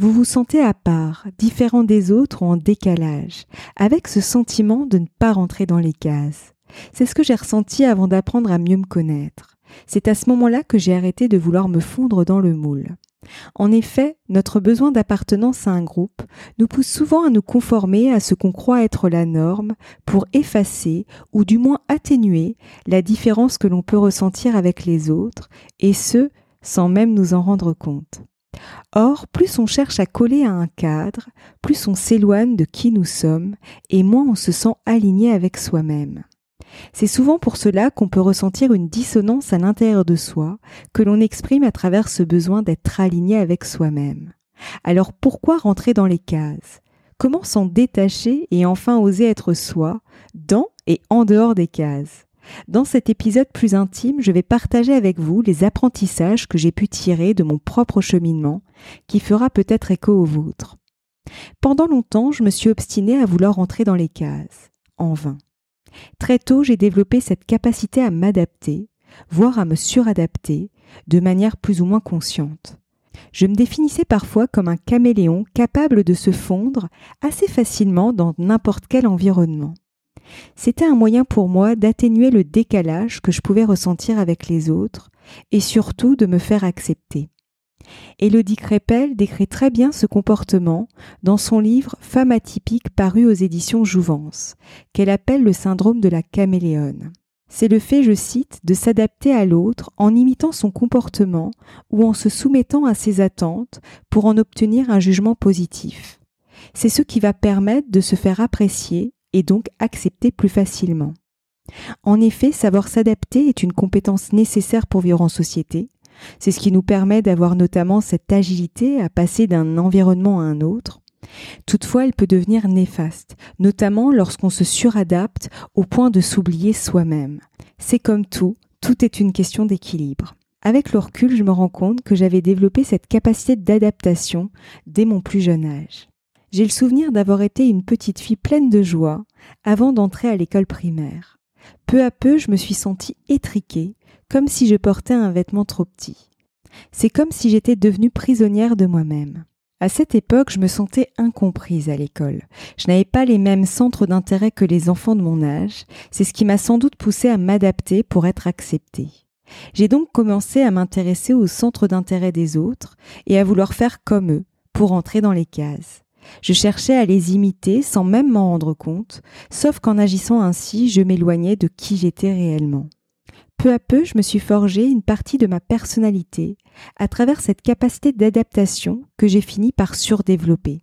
Vous vous sentez à part, différent des autres ou en décalage, avec ce sentiment de ne pas rentrer dans les cases. C'est ce que j'ai ressenti avant d'apprendre à mieux me connaître. C'est à ce moment-là que j'ai arrêté de vouloir me fondre dans le moule. En effet, notre besoin d'appartenance à un groupe nous pousse souvent à nous conformer à ce qu'on croit être la norme pour effacer ou du moins atténuer la différence que l'on peut ressentir avec les autres, et ce, sans même nous en rendre compte. Or, plus on cherche à coller à un cadre, plus on s'éloigne de qui nous sommes, et moins on se sent aligné avec soi-même. C'est souvent pour cela qu'on peut ressentir une dissonance à l'intérieur de soi, que l'on exprime à travers ce besoin d'être aligné avec soi-même. Alors pourquoi rentrer dans les cases? Comment s'en détacher et enfin oser être soi, dans et en dehors des cases? Dans cet épisode plus intime, je vais partager avec vous les apprentissages que j'ai pu tirer de mon propre cheminement, qui fera peut-être écho au vôtre. Pendant longtemps, je me suis obstinée à vouloir entrer dans les cases, en vain. Très tôt, j'ai développé cette capacité à m'adapter, voire à me suradapter, de manière plus ou moins consciente. Je me définissais parfois comme un caméléon capable de se fondre assez facilement dans n'importe quel environnement. C'était un moyen pour moi d'atténuer le décalage que je pouvais ressentir avec les autres et surtout de me faire accepter. Élodie Crépel décrit très bien ce comportement dans son livre Femme atypique paru aux éditions Jouvence, qu'elle appelle le syndrome de la caméléone. C'est le fait, je cite, de s'adapter à l'autre en imitant son comportement ou en se soumettant à ses attentes pour en obtenir un jugement positif. C'est ce qui va permettre de se faire apprécier et donc accepter plus facilement. En effet, savoir s'adapter est une compétence nécessaire pour vivre en société, c'est ce qui nous permet d'avoir notamment cette agilité à passer d'un environnement à un autre. Toutefois, elle peut devenir néfaste, notamment lorsqu'on se suradapte au point de s'oublier soi-même. C'est comme tout, tout est une question d'équilibre. Avec le recul, je me rends compte que j'avais développé cette capacité d'adaptation dès mon plus jeune âge. J'ai le souvenir d'avoir été une petite fille pleine de joie avant d'entrer à l'école primaire. Peu à peu, je me suis sentie étriquée comme si je portais un vêtement trop petit. C'est comme si j'étais devenue prisonnière de moi-même. À cette époque, je me sentais incomprise à l'école. Je n'avais pas les mêmes centres d'intérêt que les enfants de mon âge. C'est ce qui m'a sans doute poussée à m'adapter pour être acceptée. J'ai donc commencé à m'intéresser aux centres d'intérêt des autres et à vouloir faire comme eux pour entrer dans les cases. Je cherchais à les imiter sans même m'en rendre compte, sauf qu'en agissant ainsi, je m'éloignais de qui j'étais réellement. Peu à peu, je me suis forgé une partie de ma personnalité à travers cette capacité d'adaptation que j'ai fini par surdévelopper.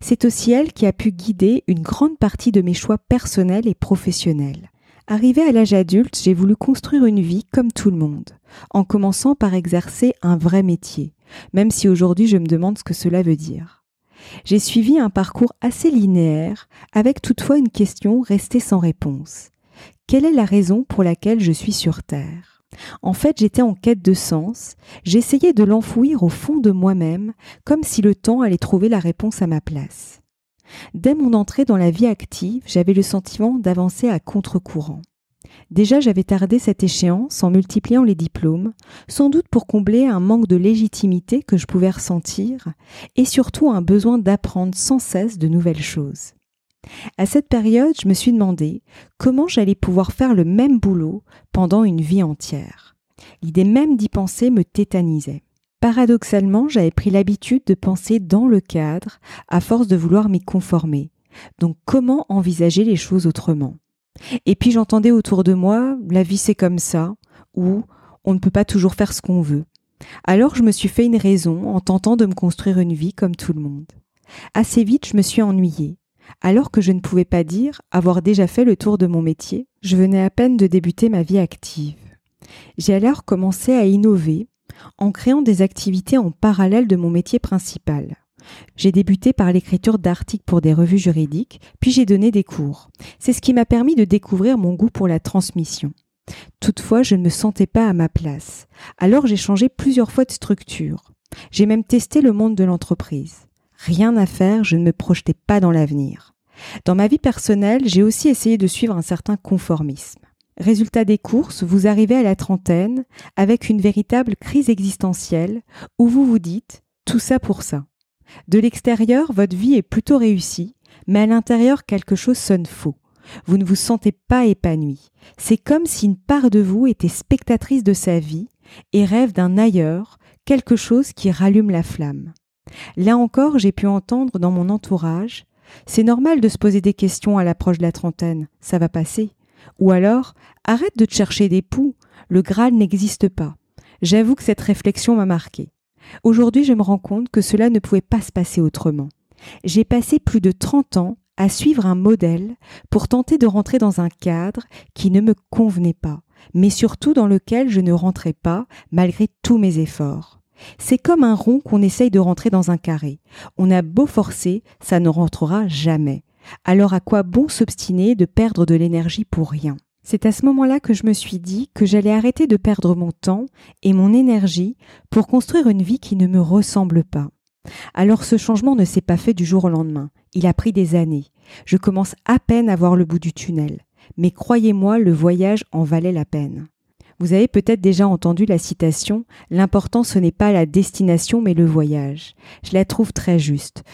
C'est aussi elle qui a pu guider une grande partie de mes choix personnels et professionnels. Arrivé à l'âge adulte, j'ai voulu construire une vie comme tout le monde, en commençant par exercer un vrai métier, même si aujourd'hui je me demande ce que cela veut dire. J'ai suivi un parcours assez linéaire, avec toutefois une question restée sans réponse. Quelle est la raison pour laquelle je suis sur Terre? En fait, j'étais en quête de sens, j'essayais de l'enfouir au fond de moi-même, comme si le temps allait trouver la réponse à ma place. Dès mon entrée dans la vie active, j'avais le sentiment d'avancer à contre-courant. Déjà, j'avais tardé cette échéance en multipliant les diplômes, sans doute pour combler un manque de légitimité que je pouvais ressentir, et surtout un besoin d'apprendre sans cesse de nouvelles choses. À cette période, je me suis demandé comment j'allais pouvoir faire le même boulot pendant une vie entière. L'idée même d'y penser me tétanisait. Paradoxalement, j'avais pris l'habitude de penser dans le cadre à force de vouloir m'y conformer. Donc comment envisager les choses autrement? Et puis j'entendais autour de moi, la vie c'est comme ça, ou on ne peut pas toujours faire ce qu'on veut. Alors je me suis fait une raison en tentant de me construire une vie comme tout le monde. Assez vite, je me suis ennuyée. Alors que je ne pouvais pas dire avoir déjà fait le tour de mon métier, je venais à peine de débuter ma vie active. J'ai alors commencé à innover en créant des activités en parallèle de mon métier principal. J'ai débuté par l'écriture d'articles pour des revues juridiques, puis j'ai donné des cours. C'est ce qui m'a permis de découvrir mon goût pour la transmission. Toutefois, je ne me sentais pas à ma place. Alors j'ai changé plusieurs fois de structure. J'ai même testé le monde de l'entreprise. Rien à faire, je ne me projetais pas dans l'avenir. Dans ma vie personnelle, j'ai aussi essayé de suivre un certain conformisme. Résultat des courses, vous arrivez à la trentaine avec une véritable crise existentielle où vous vous dites tout ça pour ça. De l'extérieur, votre vie est plutôt réussie, mais à l'intérieur, quelque chose sonne faux. Vous ne vous sentez pas épanoui. C'est comme si une part de vous était spectatrice de sa vie et rêve d'un ailleurs, quelque chose qui rallume la flamme. Là encore, j'ai pu entendre dans mon entourage C'est normal de se poser des questions à l'approche de la trentaine, ça va passer. Ou alors, arrête de te chercher des poux, le Graal n'existe pas. J'avoue que cette réflexion m'a marqué. Aujourd'hui, je me rends compte que cela ne pouvait pas se passer autrement. J'ai passé plus de 30 ans à suivre un modèle pour tenter de rentrer dans un cadre qui ne me convenait pas, mais surtout dans lequel je ne rentrais pas malgré tous mes efforts. C'est comme un rond qu'on essaye de rentrer dans un carré. On a beau forcer, ça ne rentrera jamais. Alors à quoi bon s'obstiner de perdre de l'énergie pour rien? C'est à ce moment-là que je me suis dit que j'allais arrêter de perdre mon temps et mon énergie pour construire une vie qui ne me ressemble pas. Alors ce changement ne s'est pas fait du jour au lendemain, il a pris des années. Je commence à peine à voir le bout du tunnel, mais croyez-moi, le voyage en valait la peine. Vous avez peut-être déjà entendu la citation L'important ce n'est pas la destination mais le voyage. Je la trouve très juste.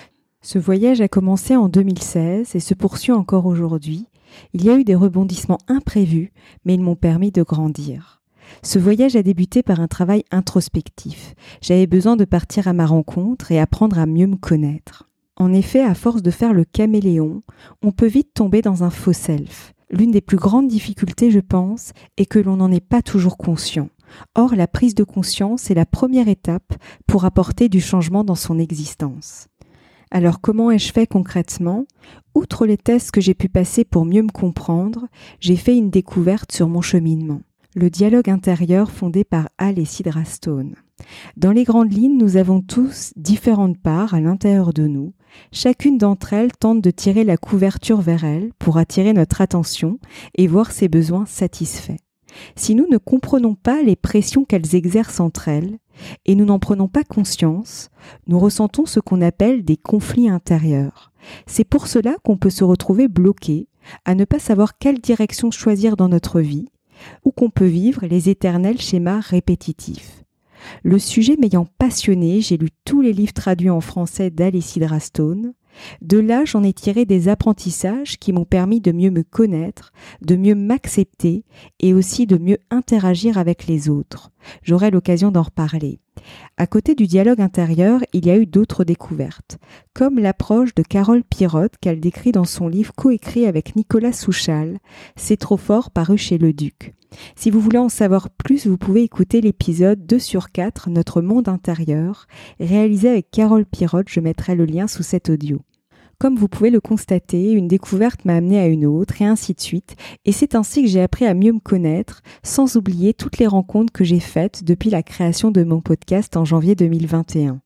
Ce voyage a commencé en 2016 et se poursuit encore aujourd'hui. Il y a eu des rebondissements imprévus, mais ils m'ont permis de grandir. Ce voyage a débuté par un travail introspectif. J'avais besoin de partir à ma rencontre et apprendre à mieux me connaître. En effet, à force de faire le caméléon, on peut vite tomber dans un faux self. L'une des plus grandes difficultés, je pense, est que l'on n'en est pas toujours conscient. Or, la prise de conscience est la première étape pour apporter du changement dans son existence. Alors comment ai-je fait concrètement? Outre les tests que j'ai pu passer pour mieux me comprendre, j'ai fait une découverte sur mon cheminement. Le dialogue intérieur fondé par Al et Sidra Stone. Dans les grandes lignes, nous avons tous différentes parts à l'intérieur de nous. Chacune d'entre elles tente de tirer la couverture vers elle pour attirer notre attention et voir ses besoins satisfaits. Si nous ne comprenons pas les pressions qu'elles exercent entre elles, et nous n'en prenons pas conscience, nous ressentons ce qu'on appelle des conflits intérieurs. C'est pour cela qu'on peut se retrouver bloqué, à ne pas savoir quelle direction choisir dans notre vie, ou qu'on peut vivre les éternels schémas répétitifs. Le sujet m'ayant passionné, j'ai lu tous les livres traduits en français d'Alessia Drastone, de là, j'en ai tiré des apprentissages qui m'ont permis de mieux me connaître, de mieux m'accepter et aussi de mieux interagir avec les autres. J'aurai l'occasion d'en reparler. À côté du dialogue intérieur, il y a eu d'autres découvertes, comme l'approche de Carole Pirotte qu'elle décrit dans son livre coécrit avec Nicolas Souchal, C'est trop fort paru chez le Duc. Si vous voulez en savoir plus, vous pouvez écouter l'épisode 2 sur 4, Notre monde intérieur, réalisé avec Carole Pirotte, je mettrai le lien sous cet audio. Comme vous pouvez le constater, une découverte m'a amené à une autre et ainsi de suite, et c'est ainsi que j'ai appris à mieux me connaître, sans oublier toutes les rencontres que j'ai faites depuis la création de mon podcast en janvier 2021.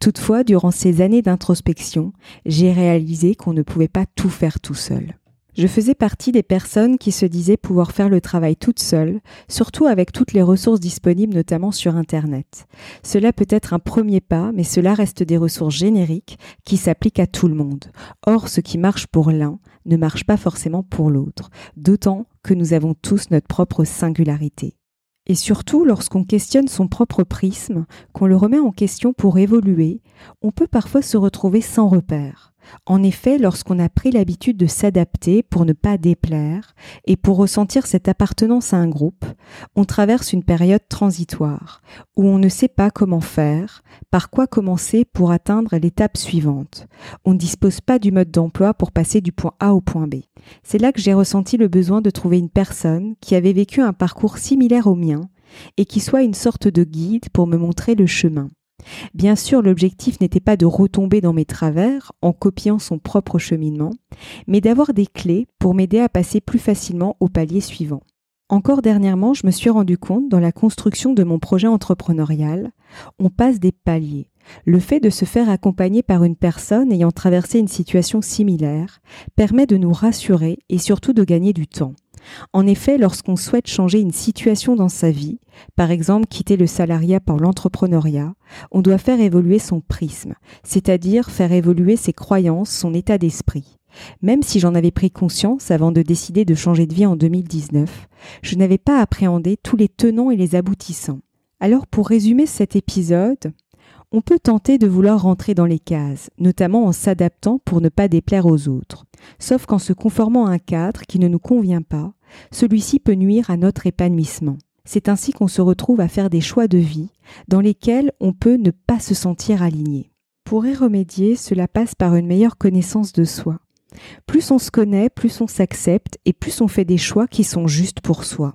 Toutefois, durant ces années d'introspection, j'ai réalisé qu'on ne pouvait pas tout faire tout seul. Je faisais partie des personnes qui se disaient pouvoir faire le travail toute seule, surtout avec toutes les ressources disponibles notamment sur Internet. Cela peut être un premier pas, mais cela reste des ressources génériques qui s'appliquent à tout le monde. Or, ce qui marche pour l'un ne marche pas forcément pour l'autre, d'autant que nous avons tous notre propre singularité. Et surtout, lorsqu'on questionne son propre prisme, qu'on le remet en question pour évoluer, on peut parfois se retrouver sans repère. En effet, lorsqu'on a pris l'habitude de s'adapter pour ne pas déplaire et pour ressentir cette appartenance à un groupe, on traverse une période transitoire où on ne sait pas comment faire, par quoi commencer pour atteindre l'étape suivante. On ne dispose pas du mode d'emploi pour passer du point A au point B. C'est là que j'ai ressenti le besoin de trouver une personne qui avait vécu un parcours similaire au mien et qui soit une sorte de guide pour me montrer le chemin. Bien sûr, l'objectif n'était pas de retomber dans mes travers en copiant son propre cheminement, mais d'avoir des clés pour m'aider à passer plus facilement au palier suivant. Encore dernièrement, je me suis rendu compte dans la construction de mon projet entrepreneurial, on passe des paliers. Le fait de se faire accompagner par une personne ayant traversé une situation similaire permet de nous rassurer et surtout de gagner du temps. En effet, lorsqu'on souhaite changer une situation dans sa vie, par exemple quitter le salariat pour l'entrepreneuriat, on doit faire évoluer son prisme, c'est-à-dire faire évoluer ses croyances, son état d'esprit. Même si j'en avais pris conscience avant de décider de changer de vie en 2019, je n'avais pas appréhendé tous les tenants et les aboutissants. Alors pour résumer cet épisode, on peut tenter de vouloir rentrer dans les cases, notamment en s'adaptant pour ne pas déplaire aux autres. Sauf qu'en se conformant à un cadre qui ne nous convient pas, celui-ci peut nuire à notre épanouissement. C'est ainsi qu'on se retrouve à faire des choix de vie dans lesquels on peut ne pas se sentir aligné. Pour y remédier, cela passe par une meilleure connaissance de soi. Plus on se connaît, plus on s'accepte et plus on fait des choix qui sont justes pour soi.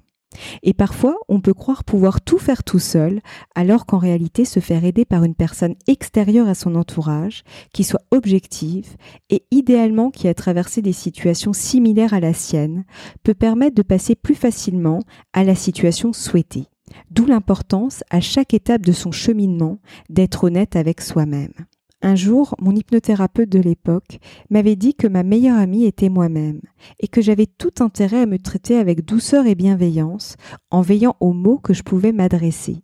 Et parfois, on peut croire pouvoir tout faire tout seul, alors qu'en réalité, se faire aider par une personne extérieure à son entourage, qui soit objective et idéalement qui a traversé des situations similaires à la sienne, peut permettre de passer plus facilement à la situation souhaitée. D'où l'importance, à chaque étape de son cheminement, d'être honnête avec soi-même. Un jour, mon hypnothérapeute de l'époque m'avait dit que ma meilleure amie était moi-même et que j'avais tout intérêt à me traiter avec douceur et bienveillance en veillant aux mots que je pouvais m'adresser.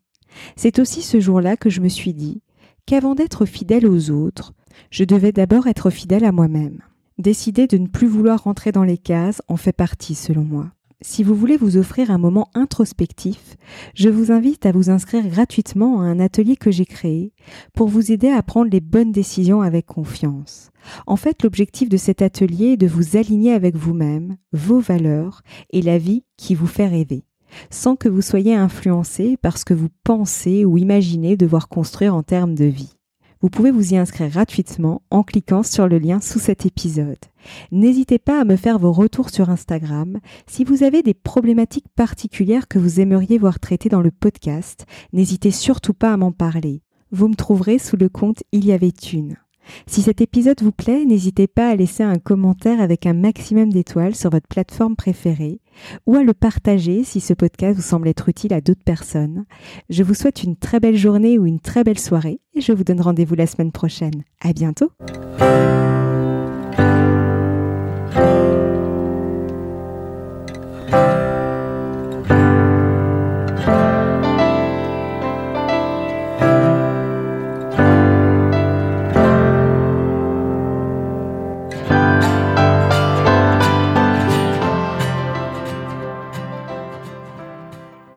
C'est aussi ce jour-là que je me suis dit qu'avant d'être fidèle aux autres, je devais d'abord être fidèle à moi-même. Décider de ne plus vouloir rentrer dans les cases en fait partie selon moi. Si vous voulez vous offrir un moment introspectif, je vous invite à vous inscrire gratuitement à un atelier que j'ai créé pour vous aider à prendre les bonnes décisions avec confiance. En fait, l'objectif de cet atelier est de vous aligner avec vous-même, vos valeurs et la vie qui vous fait rêver, sans que vous soyez influencé par ce que vous pensez ou imaginez devoir construire en termes de vie. Vous pouvez vous y inscrire gratuitement en cliquant sur le lien sous cet épisode. N'hésitez pas à me faire vos retours sur Instagram. Si vous avez des problématiques particulières que vous aimeriez voir traitées dans le podcast, n'hésitez surtout pas à m'en parler. Vous me trouverez sous le compte Il y avait une. Si cet épisode vous plaît, n'hésitez pas à laisser un commentaire avec un maximum d'étoiles sur votre plateforme préférée ou à le partager si ce podcast vous semble être utile à d'autres personnes. Je vous souhaite une très belle journée ou une très belle soirée et je vous donne rendez-vous la semaine prochaine. À bientôt!